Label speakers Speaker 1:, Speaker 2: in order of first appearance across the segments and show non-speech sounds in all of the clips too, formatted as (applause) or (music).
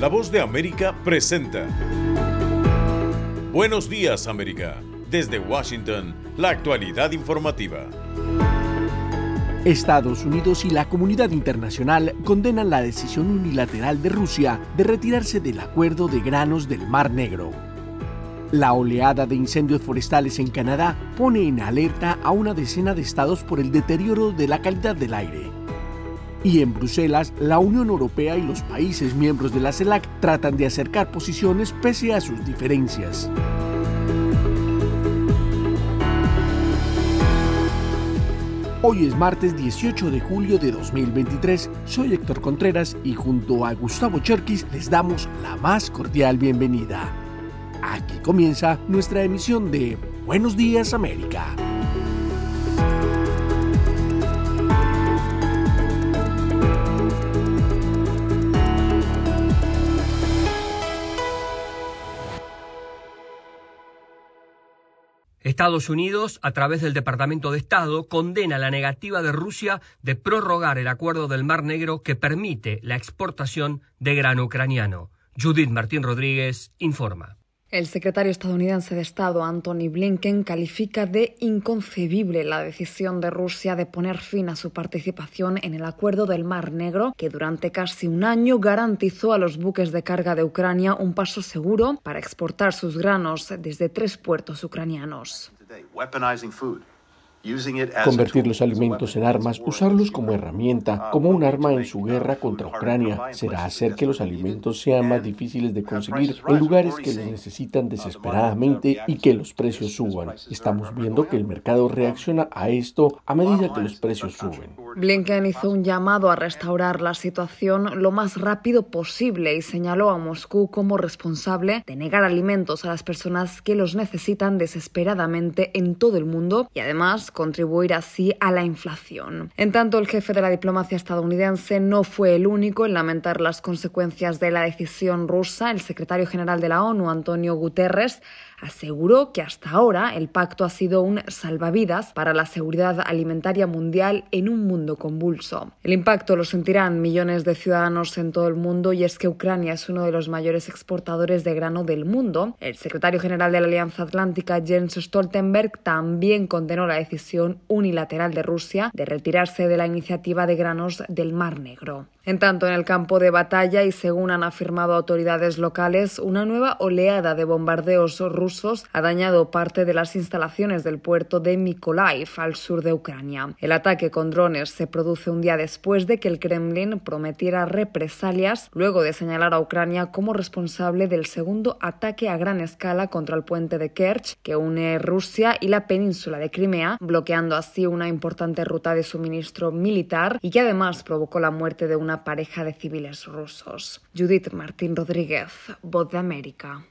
Speaker 1: La voz de América presenta. Buenos días América. Desde Washington, la actualidad informativa.
Speaker 2: Estados Unidos y la comunidad internacional condenan la decisión unilateral de Rusia de retirarse del acuerdo de granos del Mar Negro. La oleada de incendios forestales en Canadá pone en alerta a una decena de estados por el deterioro de la calidad del aire. Y en Bruselas, la Unión Europea y los países miembros de la CELAC tratan de acercar posiciones pese a sus diferencias. Hoy es martes 18 de julio de 2023. Soy Héctor Contreras y junto a Gustavo Cherkis les damos la más cordial bienvenida. Aquí comienza nuestra emisión de Buenos Días América.
Speaker 3: Estados Unidos, a través del Departamento de Estado, condena la negativa de Rusia de prorrogar el acuerdo del Mar Negro que permite la exportación de grano ucraniano. Judith Martín Rodríguez informa.
Speaker 4: El secretario estadounidense de Estado, Anthony Blinken, califica de inconcebible la decisión de Rusia de poner fin a su participación en el acuerdo del Mar Negro, que durante casi un año garantizó a los buques de carga de Ucrania un paso seguro para exportar sus granos desde tres puertos ucranianos.
Speaker 2: Convertir los alimentos en armas, usarlos como herramienta, como un arma en su guerra contra Ucrania, será hacer que los alimentos sean más difíciles de conseguir en lugares que los necesitan desesperadamente y que los precios suban. Estamos viendo que el mercado reacciona a esto a medida que los precios suben.
Speaker 4: Blinken hizo un llamado a restaurar la situación lo más rápido posible y señaló a Moscú como responsable de negar alimentos a las personas que los necesitan desesperadamente en todo el mundo y además contribuir así a la inflación. En tanto, el jefe de la diplomacia estadounidense no fue el único en lamentar las consecuencias de la decisión rusa. El secretario general de la ONU, Antonio Guterres, aseguró que hasta ahora el pacto ha sido un salvavidas para la seguridad alimentaria mundial en un mundo convulso. El impacto lo sentirán millones de ciudadanos en todo el mundo y es que Ucrania es uno de los mayores exportadores de grano del mundo. El secretario general de la Alianza Atlántica, Jens Stoltenberg, también condenó la decisión unilateral de Rusia de retirarse de la iniciativa de granos del Mar Negro. En tanto, en el campo de batalla y según han afirmado autoridades locales, una nueva oleada de bombardeos rusos ha dañado parte de las instalaciones del puerto de Mykolaiv al sur de Ucrania. El ataque con drones se produce un día después de que el Kremlin prometiera represalias luego de señalar a Ucrania como responsable del segundo ataque a gran escala contra el puente de Kerch que une Rusia y la península de Crimea, bloqueando así una importante ruta de suministro militar y que además provocó la muerte de una pareja de civiles rusos. Judith Martín Rodríguez, Voz de América.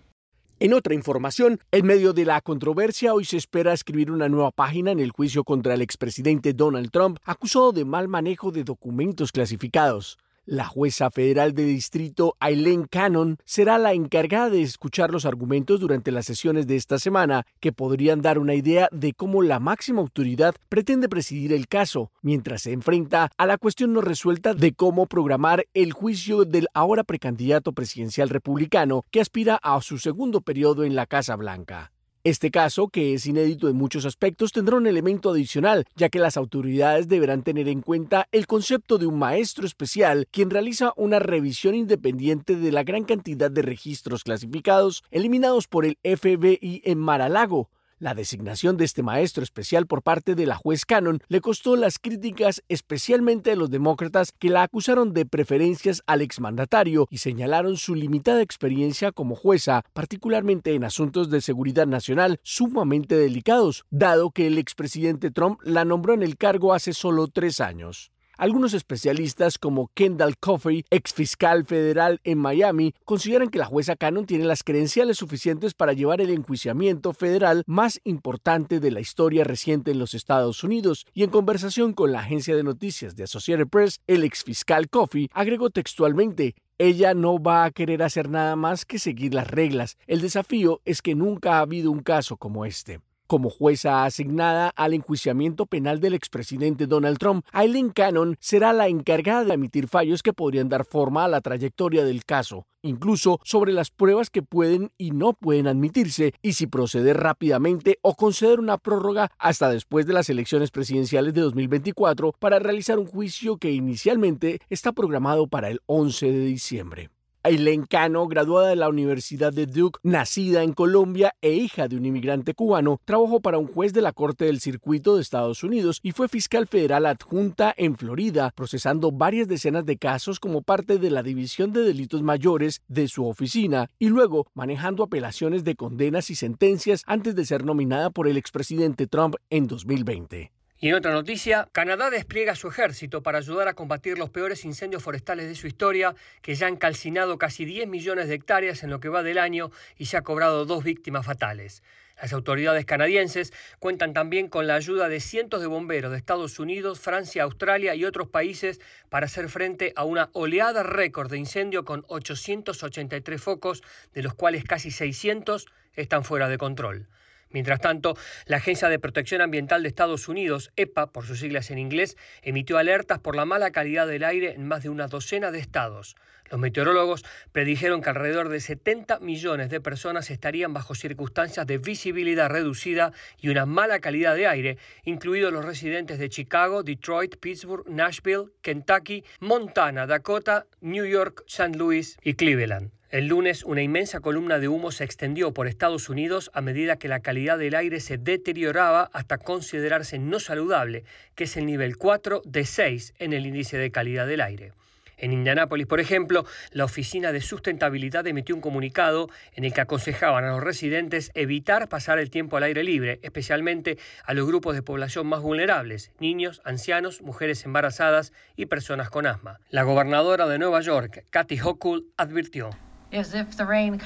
Speaker 2: En otra información, en medio de la controversia, hoy se espera escribir una nueva página en el juicio contra el expresidente Donald Trump, acusado de mal manejo de documentos clasificados. La jueza federal de distrito Aileen Cannon será la encargada de escuchar los argumentos durante las sesiones de esta semana que podrían dar una idea de cómo la máxima autoridad pretende presidir el caso, mientras se enfrenta a la cuestión no resuelta de cómo programar el juicio del ahora precandidato presidencial republicano que aspira a su segundo periodo en la Casa Blanca. Este caso, que es inédito en muchos aspectos, tendrá un elemento adicional, ya que las autoridades deberán tener en cuenta el concepto de un maestro especial quien realiza una revisión independiente de la gran cantidad de registros clasificados eliminados por el FBI en Mar-a-Lago, la designación de este maestro especial por parte de la juez Cannon le costó las críticas especialmente de los demócratas que la acusaron de preferencias al exmandatario y señalaron su limitada experiencia como jueza, particularmente en asuntos de seguridad nacional sumamente delicados, dado que el expresidente Trump la nombró en el cargo hace solo tres años. Algunos especialistas como Kendall Coffey, ex fiscal federal en Miami, consideran que la jueza Cannon tiene las credenciales suficientes para llevar el enjuiciamiento federal más importante de la historia reciente en los Estados Unidos y en conversación con la agencia de noticias de Associated Press, el ex fiscal Coffey agregó textualmente ella no va a querer hacer nada más que seguir las reglas. El desafío es que nunca ha habido un caso como este. Como jueza asignada al enjuiciamiento penal del expresidente Donald Trump, Aileen Cannon será la encargada de emitir fallos que podrían dar forma a la trayectoria del caso, incluso sobre las pruebas que pueden y no pueden admitirse y si proceder rápidamente o conceder una prórroga hasta después de las elecciones presidenciales de 2024 para realizar un juicio que inicialmente está programado para el 11 de diciembre. Aileen Cano, graduada de la Universidad de Duke, nacida en Colombia e hija de un inmigrante cubano, trabajó para un juez de la Corte del Circuito de Estados Unidos y fue fiscal federal adjunta en Florida, procesando varias decenas de casos como parte de la División de Delitos Mayores de su oficina y luego manejando apelaciones de condenas y sentencias antes de ser nominada por el expresidente Trump en 2020.
Speaker 3: Y en otra noticia, Canadá despliega su ejército para ayudar a combatir los peores incendios forestales de su historia, que ya han calcinado casi 10 millones de hectáreas en lo que va del año y se ha cobrado dos víctimas fatales. Las autoridades canadienses cuentan también con la ayuda de cientos de bomberos de Estados Unidos, Francia, Australia y otros países para hacer frente a una oleada récord de incendio con 883 focos, de los cuales casi 600 están fuera de control. Mientras tanto, la Agencia de Protección Ambiental de Estados Unidos, EPA por sus siglas en inglés, emitió alertas por la mala calidad del aire en más de una docena de estados. Los meteorólogos predijeron que alrededor de 70 millones de personas estarían bajo circunstancias de visibilidad reducida y una mala calidad de aire, incluidos los residentes de Chicago, Detroit, Pittsburgh, Nashville, Kentucky, Montana, Dakota, New York, St. Louis y Cleveland. El lunes, una inmensa columna de humo se extendió por Estados Unidos a medida que la calidad del aire se deterioraba hasta considerarse no saludable, que es el nivel 4 de 6 en el índice de calidad del aire. En Indianápolis, por ejemplo, la Oficina de Sustentabilidad emitió un comunicado en el que aconsejaban a los residentes evitar pasar el tiempo al aire libre, especialmente a los grupos de población más vulnerables, niños, ancianos, mujeres embarazadas y personas con asma. La gobernadora de Nueva York, Kathy Hochul, advirtió.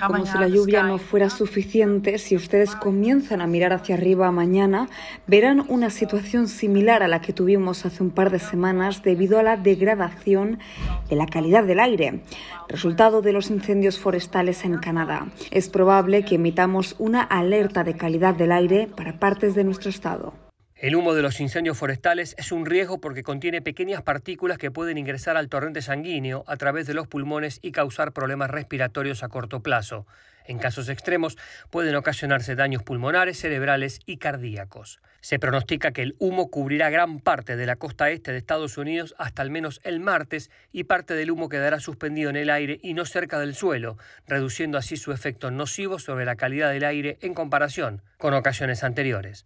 Speaker 5: Como si la lluvia no fuera suficiente, si ustedes comienzan a mirar hacia arriba mañana, verán una situación similar a la que tuvimos hace un par de semanas debido a la degradación de la calidad del aire, resultado de los incendios forestales en Canadá. Es probable que emitamos una alerta de calidad del aire para partes de nuestro estado.
Speaker 3: El humo de los incendios forestales es un riesgo porque contiene pequeñas partículas que pueden ingresar al torrente sanguíneo a través de los pulmones y causar problemas respiratorios a corto plazo. En casos extremos pueden ocasionarse daños pulmonares, cerebrales y cardíacos. Se pronostica que el humo cubrirá gran parte de la costa este de Estados Unidos hasta al menos el martes y parte del humo quedará suspendido en el aire y no cerca del suelo, reduciendo así su efecto nocivo sobre la calidad del aire en comparación con ocasiones anteriores.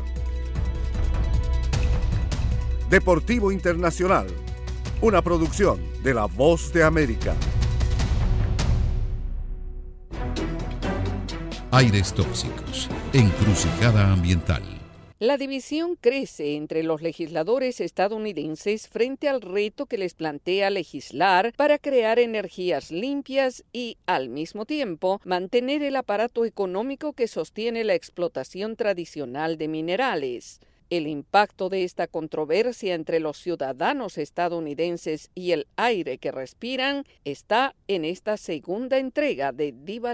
Speaker 6: Deportivo Internacional, una producción de La Voz de América.
Speaker 7: Aires tóxicos, encrucijada ambiental.
Speaker 8: La división crece entre los legisladores estadounidenses frente al reto que les plantea legislar para crear energías limpias y, al mismo tiempo, mantener el aparato económico que sostiene la explotación tradicional de minerales. El impacto de esta controversia entre los ciudadanos estadounidenses y el aire que respiran está en esta segunda entrega de Diva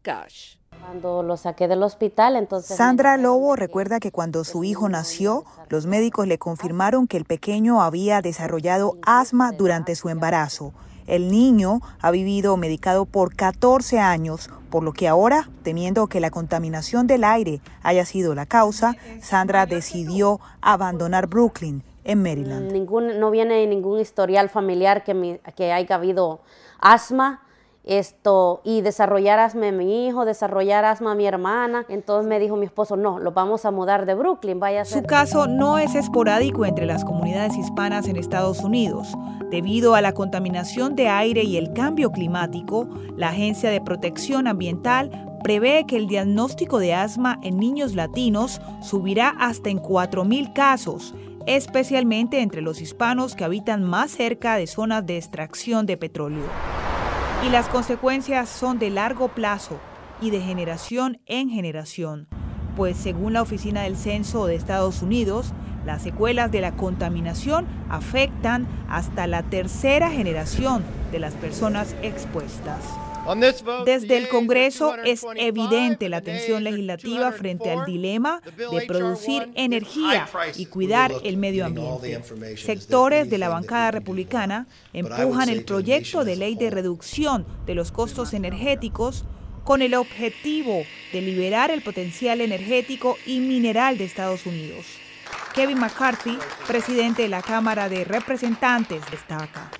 Speaker 8: Cash.
Speaker 9: Cuando lo saqué del hospital, entonces...
Speaker 10: Sandra Lobo recuerda que cuando su hijo nació, los médicos le confirmaron que el pequeño había desarrollado asma durante su embarazo. El niño ha vivido medicado por 14 años, por lo que ahora, temiendo que la contaminación del aire haya sido la causa, Sandra decidió abandonar Brooklyn, en Maryland.
Speaker 9: No viene ningún historial familiar que, que haya habido asma esto y desarrollar asma a mi hijo, desarrollar asma a mi hermana. Entonces me dijo mi esposo, no, lo vamos a mudar de Brooklyn, vaya a
Speaker 10: Su caso no es esporádico entre las comunidades hispanas en Estados Unidos. Debido a la contaminación de aire y el cambio climático, la Agencia de Protección Ambiental prevé que el diagnóstico de asma en niños latinos subirá hasta en 4.000 casos, especialmente entre los hispanos que habitan más cerca de zonas de extracción de petróleo y las consecuencias son de largo plazo y de generación en generación, pues según la Oficina del Censo de Estados Unidos, las secuelas de la contaminación afectan hasta la tercera generación de las personas expuestas. Desde el Congreso es evidente la tensión legislativa frente al dilema de producir energía y cuidar el medio ambiente. Sectores de la bancada republicana empujan el proyecto de ley de reducción de los costos energéticos con el objetivo de liberar el potencial energético y mineral de Estados Unidos. Kevin McCarthy, presidente de la Cámara de Representantes, destaca.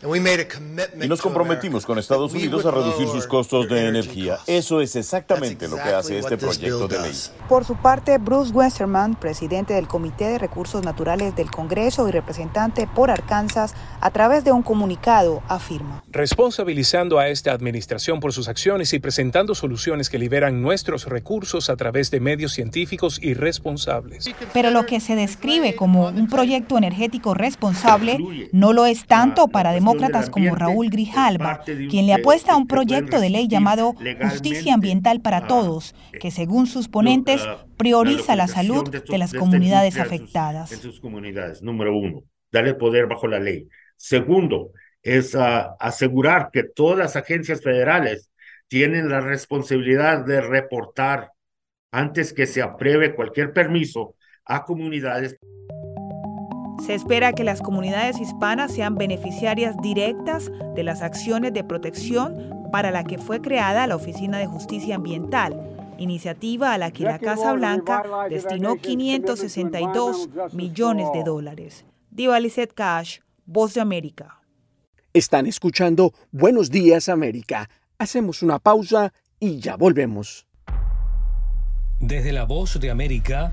Speaker 11: Y nos comprometimos con Estados Unidos a reducir sus costos de energía. Eso es exactamente lo que hace este proyecto de ley.
Speaker 10: Por su parte, Bruce Westerman, presidente del Comité de Recursos Naturales del Congreso y representante por Arkansas, a través de un comunicado afirma.
Speaker 12: Responsabilizando a esta administración por sus acciones y presentando soluciones que liberan nuestros recursos a través de medios científicos y responsables.
Speaker 10: Pero lo que se describe como un proyecto energético responsable no lo es tanto para demócratas como Raúl Grijalba, quien le apuesta a un proyecto de ley llamado Justicia Ambiental para Todos, que según sus ponentes prioriza la salud de las comunidades afectadas.
Speaker 13: En sus comunidades, número uno, darle poder bajo la ley. Segundo, es ah, asegurar que todas las agencias federales tienen la responsabilidad de reportar antes que se apruebe cualquier permiso a comunidades.
Speaker 10: Se espera que las comunidades hispanas sean beneficiarias directas de las acciones de protección para la que fue creada la Oficina de Justicia Ambiental, iniciativa a la que la Casa Blanca destinó 562 millones de dólares. Diva Cash, Voz de América.
Speaker 2: Están escuchando Buenos Días América. Hacemos una pausa y ya volvemos.
Speaker 14: Desde la Voz de América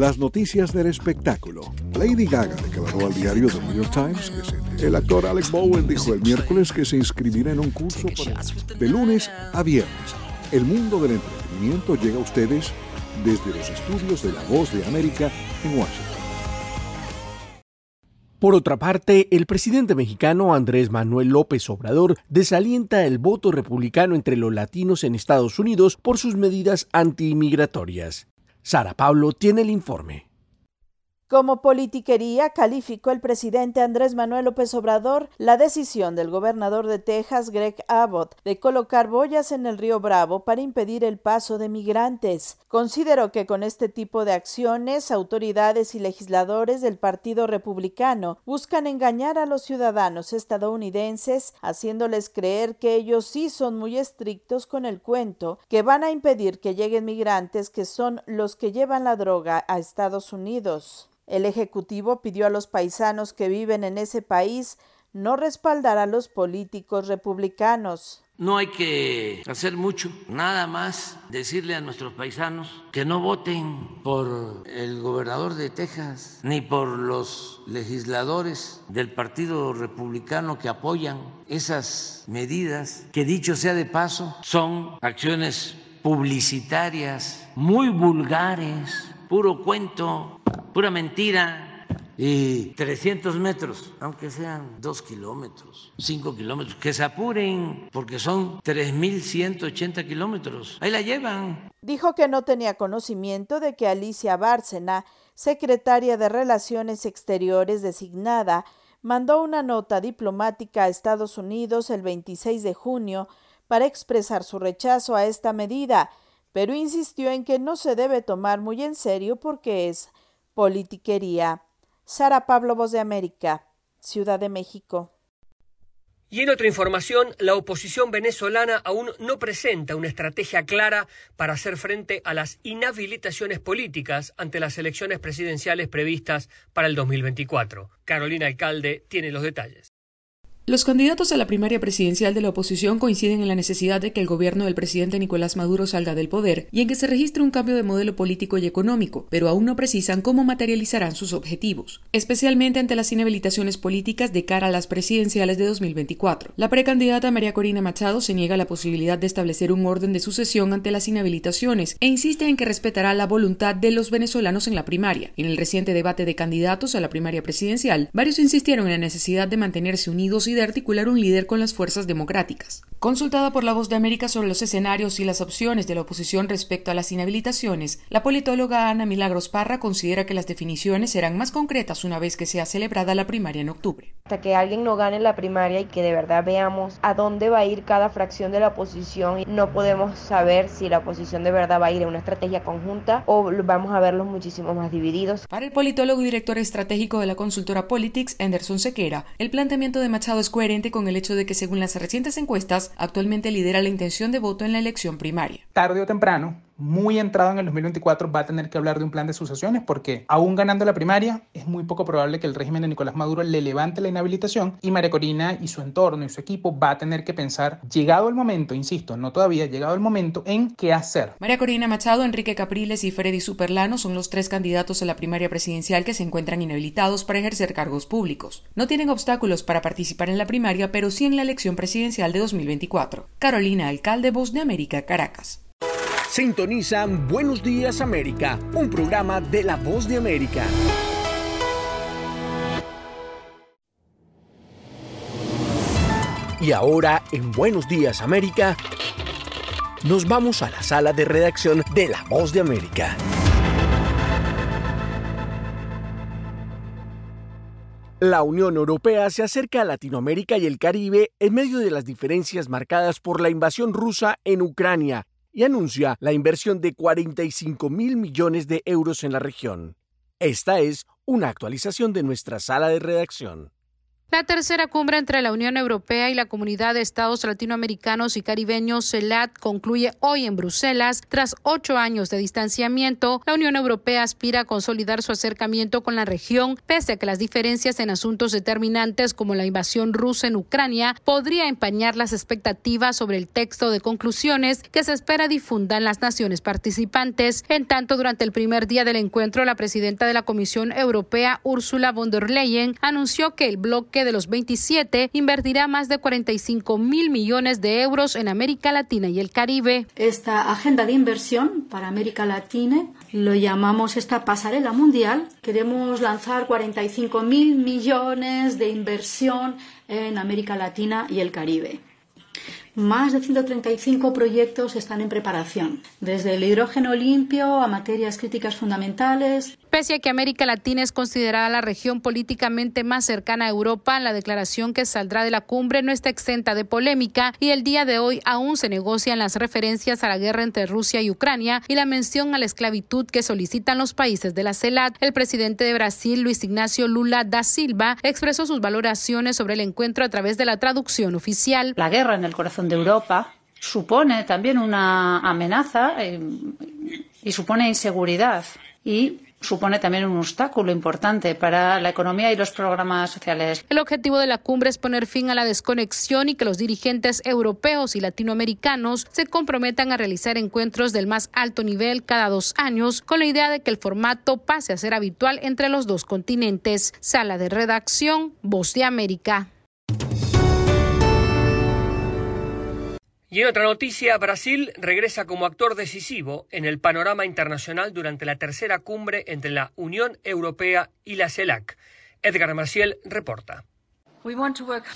Speaker 7: Las noticias del espectáculo.
Speaker 15: Lady Gaga declaró al diario The New York Times que. El actor Alex Bowen dijo el miércoles que se inscribirá en un curso para... de lunes a viernes. El mundo del entretenimiento llega a ustedes desde los estudios de La Voz de América en Washington.
Speaker 2: Por otra parte, el presidente mexicano Andrés Manuel López Obrador desalienta el voto republicano entre los latinos en Estados Unidos por sus medidas antiinmigratorias. Sara Pablo tiene el informe.
Speaker 16: Como politiquería, calificó el presidente Andrés Manuel López Obrador la decisión del gobernador de Texas, Greg Abbott, de colocar boyas en el río Bravo para impedir el paso de migrantes. Consideró que con este tipo de acciones, autoridades y legisladores del Partido Republicano buscan engañar a los ciudadanos estadounidenses, haciéndoles creer que ellos sí son muy estrictos con el cuento, que van a impedir que lleguen migrantes que son los que llevan la droga a Estados Unidos. El Ejecutivo pidió a los paisanos que viven en ese país no respaldar a los políticos republicanos.
Speaker 17: No hay que hacer mucho, nada más decirle a nuestros paisanos que no voten por el gobernador de Texas ni por los legisladores del Partido Republicano que apoyan esas medidas, que dicho sea de paso, son acciones publicitarias muy vulgares, puro cuento, pura mentira. Y 300 metros, aunque sean 2 kilómetros, 5 kilómetros, que se apuren porque son 3.180 kilómetros. Ahí la llevan.
Speaker 16: Dijo que no tenía conocimiento de que Alicia Bárcena, secretaria de Relaciones Exteriores designada, mandó una nota diplomática a Estados Unidos el 26 de junio para expresar su rechazo a esta medida, pero insistió en que no se debe tomar muy en serio porque es politiquería. Sara Pablo, Voz de América, Ciudad de México.
Speaker 18: Y en otra información, la oposición venezolana aún no presenta una estrategia clara para hacer frente a las inhabilitaciones políticas ante las elecciones presidenciales previstas para el 2024. Carolina Alcalde tiene los detalles.
Speaker 19: Los candidatos a la primaria presidencial de la oposición coinciden en la necesidad de que el gobierno del presidente Nicolás Maduro salga del poder y en que se registre un cambio de modelo político y económico, pero aún no precisan cómo materializarán sus objetivos, especialmente ante las inhabilitaciones políticas de cara a las presidenciales de 2024. La precandidata María Corina Machado se niega a la posibilidad de establecer un orden de sucesión ante las inhabilitaciones e insiste en que respetará la voluntad de los venezolanos en la primaria. En el reciente debate de candidatos a la primaria presidencial, varios insistieron en la necesidad de mantenerse unidos y de articular un líder con las fuerzas democráticas. Consultada por La Voz de América sobre los escenarios y las opciones de la oposición respecto a las inhabilitaciones, la politóloga Ana Milagros Parra considera que las definiciones serán más concretas una vez que sea celebrada la primaria en octubre.
Speaker 20: Hasta que alguien no gane la primaria y que de verdad veamos a dónde va a ir cada fracción de la oposición, no podemos saber si la oposición de verdad va a ir en una estrategia conjunta o vamos a verlos muchísimo más divididos.
Speaker 19: Para el politólogo y director estratégico de la consultora Politics, Anderson Sequera, el planteamiento de Machado es coherente con el hecho de que según las recientes encuestas, actualmente lidera la intención de voto en la elección primaria.
Speaker 21: Tarde o temprano, muy entrado en el 2024 va a tener que hablar de un plan de sucesiones porque aún ganando la primaria es muy poco probable que el régimen de Nicolás Maduro le levante la inhabilitación y María Corina y su entorno y su equipo va a tener que pensar, llegado el momento, insisto, no todavía, llegado el momento en qué hacer.
Speaker 19: María Corina Machado, Enrique Capriles y Freddy Superlano son los tres candidatos a la primaria presidencial que se encuentran inhabilitados para ejercer cargos públicos. No tienen obstáculos para participar en la primaria, pero sí en la elección presidencial de 2024. Carolina Alcalde, Voz de América, Caracas.
Speaker 2: Sintonizan Buenos Días América, un programa de La Voz de América. Y ahora, en Buenos Días América, nos vamos a la sala de redacción de La Voz de América. La Unión Europea se acerca a Latinoamérica y el Caribe en medio de las diferencias marcadas por la invasión rusa en Ucrania y anuncia la inversión de 45 mil millones de euros en la región. Esta es una actualización de nuestra sala de redacción.
Speaker 22: La tercera cumbre entre la Unión Europea y la Comunidad de Estados Latinoamericanos y Caribeños, CELAT, concluye hoy en Bruselas. Tras ocho años de distanciamiento, la Unión Europea aspira a consolidar su acercamiento con la región, pese a que las diferencias en asuntos determinantes como la invasión rusa en Ucrania podría empañar las expectativas sobre el texto de conclusiones que se espera difundan las naciones participantes. En tanto, durante el primer día del encuentro, la presidenta de la Comisión Europea, Ursula von der Leyen, anunció que el bloque de los 27 invertirá más de 45 mil millones de euros en América Latina y el Caribe.
Speaker 23: Esta agenda de inversión para América Latina lo llamamos esta pasarela mundial. Queremos lanzar 45 mil millones de inversión en América Latina y el Caribe. Más de 135 proyectos están en preparación, desde el hidrógeno limpio a materias críticas fundamentales.
Speaker 22: Pese a que América Latina es considerada la región políticamente más cercana a Europa, la declaración que saldrá de la cumbre no está exenta de polémica y el día de hoy aún se negocian las referencias a la guerra entre Rusia y Ucrania y la mención a la esclavitud que solicitan los países de la CELAT. El presidente de Brasil, Luis Ignacio Lula da Silva, expresó sus valoraciones sobre el encuentro a través de la traducción oficial.
Speaker 24: La guerra en el corazón de Europa supone también una amenaza eh, y supone inseguridad y supone también un obstáculo importante para la economía y los programas sociales.
Speaker 22: El objetivo de la cumbre es poner fin a la desconexión y que los dirigentes europeos y latinoamericanos se comprometan a realizar encuentros del más alto nivel cada dos años con la idea de que el formato pase a ser habitual entre los dos continentes. Sala de redacción, Voz de América.
Speaker 18: Y en otra noticia, Brasil regresa como actor decisivo en el panorama internacional durante la tercera cumbre entre la Unión Europea y la CELAC. Edgar Maciel reporta.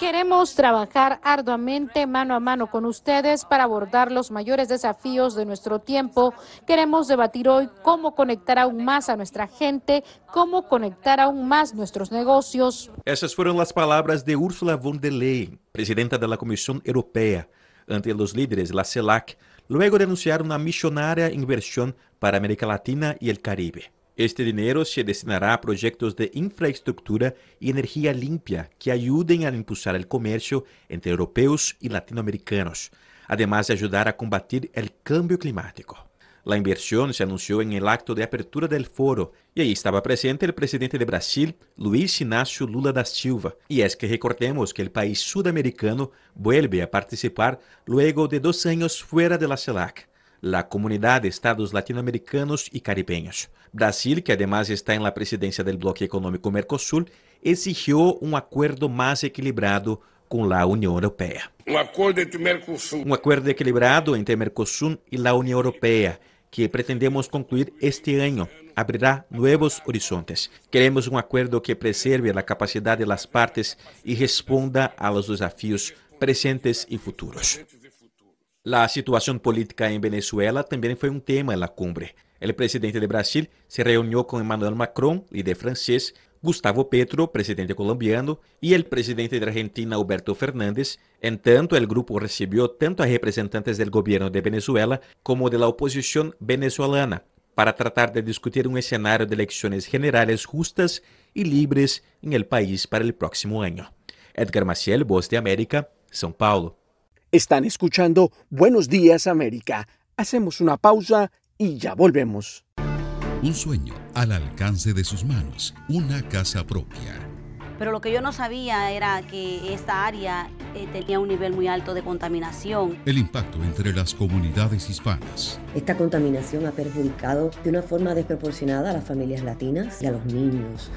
Speaker 22: Queremos trabajar arduamente mano a mano con ustedes para abordar los mayores desafíos de nuestro tiempo. Queremos debatir hoy cómo conectar aún más a nuestra gente, cómo conectar aún más nuestros negocios.
Speaker 25: Esas fueron las palabras de Ursula von der Leyen, presidenta de la Comisión Europea ante los líderes de la CELAC luego de anunciar una millonaria inversión para América Latina y el Caribe. Este dinero se destinará a proyectos de infraestructura y energía limpia que ayuden a impulsar el comercio entre europeos y latinoamericanos, además de ayudar a combatir el cambio climático. La inversión se anunció en el acto de apertura del foro y ahí estaba presente el presidente de Brasil, Luis Inácio Lula da Silva. Y es que recordemos que el país sudamericano vuelve a participar luego de dos años fuera de la CELAC, la Comunidad de Estados Latinoamericanos y Caribeños. Brasil, que además está en la presidencia del bloque económico Mercosul, exigió un acuerdo más equilibrado con la Unión Europea.
Speaker 26: Un acuerdo entre Mercosul.
Speaker 25: Un acuerdo equilibrado entre Mercosul y la Unión Europea que pretendemos concluir este año abrirá nuevos horizontes. Queremos un acuerdo que preserve la capacidad de las partes y responda a los desafíos presentes y futuros. La situación política en Venezuela también fue un tema en la cumbre. El presidente de Brasil se reunió con Emmanuel Macron, líder francés, Gustavo Petro, presidente colombiano, y el presidente de Argentina, Alberto Fernández. En tanto, el grupo recibió tanto a representantes del gobierno de Venezuela como de la oposición venezolana para tratar de discutir un escenario de elecciones generales justas y libres en el país para el próximo año. Edgar Maciel, Voz de América, São Paulo.
Speaker 2: Están escuchando Buenos Días América. Hacemos una pausa y ya volvemos.
Speaker 27: Un sueño al alcance de sus manos, una casa propia.
Speaker 28: Pero lo que yo no sabía era que esta área eh, tenía un nivel muy alto de contaminación.
Speaker 27: El impacto entre las comunidades hispanas.
Speaker 29: Esta contaminación ha perjudicado de una forma desproporcionada a las familias latinas y a los niños.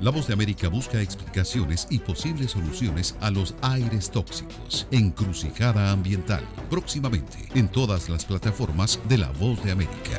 Speaker 27: La Voz de América busca explicaciones y posibles soluciones a los aires tóxicos. Encrucijada ambiental. Próximamente en todas las plataformas de La Voz de América.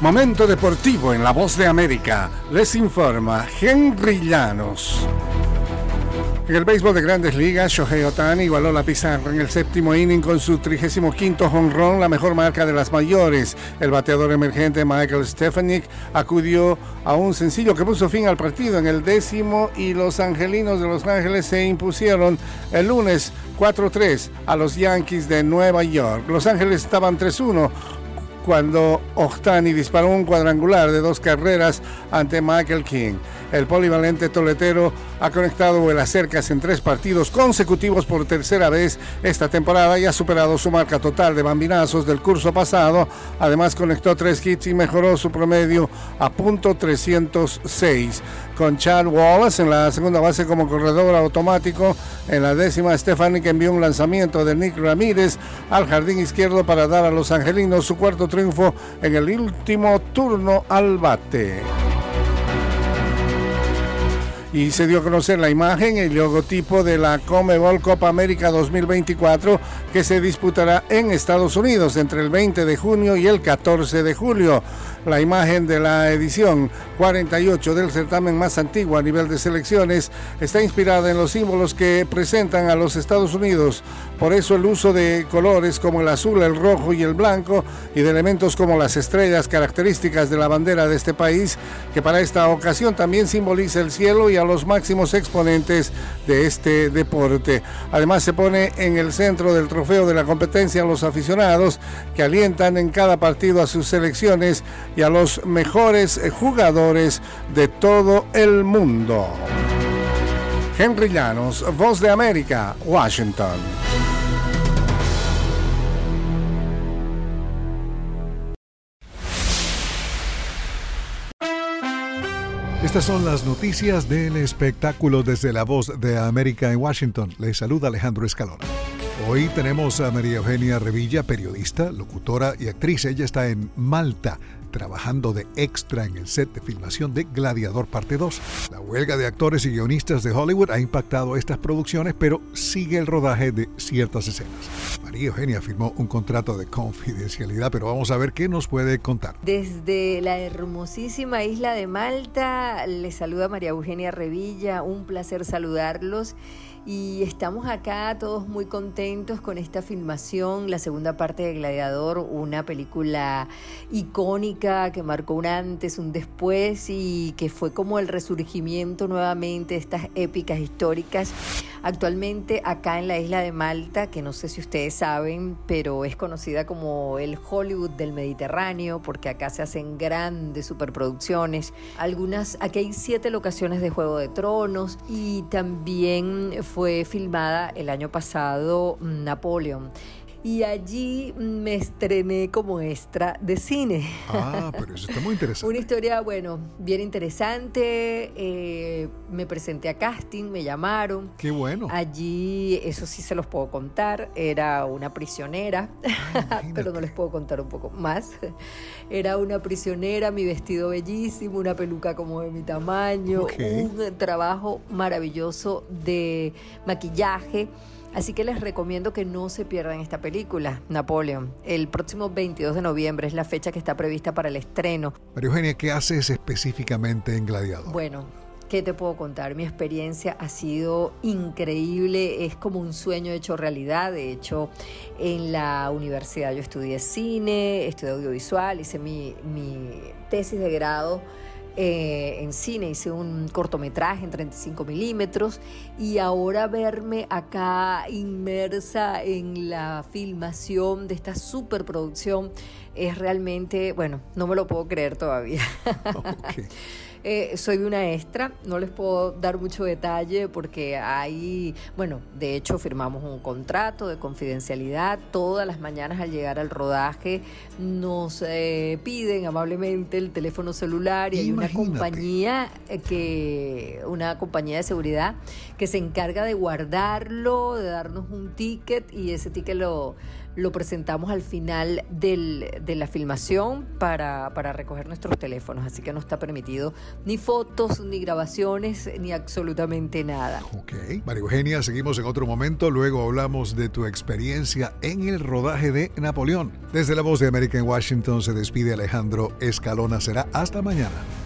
Speaker 30: Momento deportivo en La Voz de América. Les informa Henry Llanos. En el béisbol de grandes ligas, Shohei Otani igualó la pizarra en el séptimo inning con su 35 honrón, la mejor marca de las mayores. El bateador emergente Michael Stefanik acudió a un sencillo que puso fin al partido en el décimo y los angelinos de Los Ángeles se impusieron el lunes 4-3 a los Yankees de Nueva York. Los Ángeles estaban 3-1 cuando Ohtani disparó un cuadrangular de dos carreras ante Michael King. El polivalente toletero ha conectado vuelas cercas en tres partidos consecutivos por tercera vez esta temporada y ha superado su marca total de bambinazos del curso pasado. Además conectó tres hits y mejoró su promedio a punto 306. Con Chad Wallace en la segunda base como corredor automático, en la décima Stefanik envió un lanzamiento de Nick Ramírez al jardín izquierdo para dar a los angelinos su cuarto triunfo en el último turno al bate y se dio a conocer la imagen, el logotipo de la Comebol Copa América 2024 que se disputará en Estados Unidos entre el 20 de junio y el 14 de julio. La imagen de la edición 48 del certamen más antiguo a nivel de selecciones está inspirada en los símbolos que presentan a los Estados Unidos. Por eso el uso de colores como el azul, el rojo y el blanco y de elementos como las estrellas características de la bandera de este país, que para esta ocasión también simboliza el cielo y a los máximos exponentes de este deporte. Además se pone en el centro del trofeo de la competencia a los aficionados que alientan en cada partido a sus selecciones y a los mejores jugadores de todo el mundo. Henry Llanos, Voz de América, Washington.
Speaker 15: Estas son las noticias del espectáculo desde la voz de América en Washington. Les saluda Alejandro Escalona. Hoy tenemos a María Eugenia Revilla, periodista, locutora y actriz. Ella está en Malta trabajando de extra en el set de filmación de Gladiador Parte 2. La huelga de actores y guionistas de Hollywood ha impactado estas producciones, pero sigue el rodaje de ciertas escenas. María Eugenia firmó un contrato de confidencialidad, pero vamos a ver qué nos puede contar.
Speaker 31: Desde la hermosísima isla de Malta, les saluda María Eugenia Revilla, un placer saludarlos y estamos acá todos muy contentos con esta filmación, la segunda parte de Gladiador, una película icónica que marcó un antes, un después y que fue como el resurgimiento nuevamente de estas épicas históricas. Actualmente acá en la isla de Malta, que no sé si ustedes saben, pero es conocida como el Hollywood del Mediterráneo, porque acá se hacen grandes superproducciones. Algunas, aquí hay siete locaciones de Juego de Tronos y también fue filmada el año pasado mm, Napoleon y allí me estrené como extra de cine.
Speaker 15: Ah, pero eso está muy interesante. (laughs)
Speaker 31: Una historia, bueno, bien interesante. Eh, me presenté a casting, me llamaron.
Speaker 15: Qué bueno.
Speaker 31: Allí, eso sí se los puedo contar, era una prisionera, (laughs) pero no les puedo contar un poco más. Era una prisionera, mi vestido bellísimo, una peluca como de mi tamaño, un trabajo maravilloso de maquillaje. Así que les recomiendo que no se pierdan esta película, Napoleon. El próximo 22 de noviembre es la fecha que está prevista para el estreno.
Speaker 15: María Eugenia, ¿qué haces específicamente en Gladiador?
Speaker 31: Bueno, ¿Qué te puedo contar? Mi experiencia ha sido increíble, es como un sueño hecho realidad. De hecho, en la universidad yo estudié cine, estudié audiovisual, hice mi, mi tesis de grado eh, en cine, hice un cortometraje en 35 milímetros y ahora verme acá inmersa en la filmación de esta superproducción es realmente, bueno, no me lo puedo creer todavía. (laughs) Eh, soy una extra, no les puedo dar mucho detalle porque hay, bueno, de hecho firmamos un contrato de confidencialidad. Todas las mañanas al llegar al rodaje nos eh, piden amablemente el teléfono celular y hay una compañía eh, que, una compañía de seguridad que se encarga de guardarlo, de darnos un ticket y ese ticket lo lo presentamos al final de la filmación para, para recoger nuestros teléfonos, así que no está permitido ni fotos, ni grabaciones, ni absolutamente nada.
Speaker 15: Ok, María Eugenia, seguimos en otro momento, luego hablamos de tu experiencia en el rodaje de Napoleón. Desde la voz de América en Washington se despide Alejandro Escalona, será hasta mañana.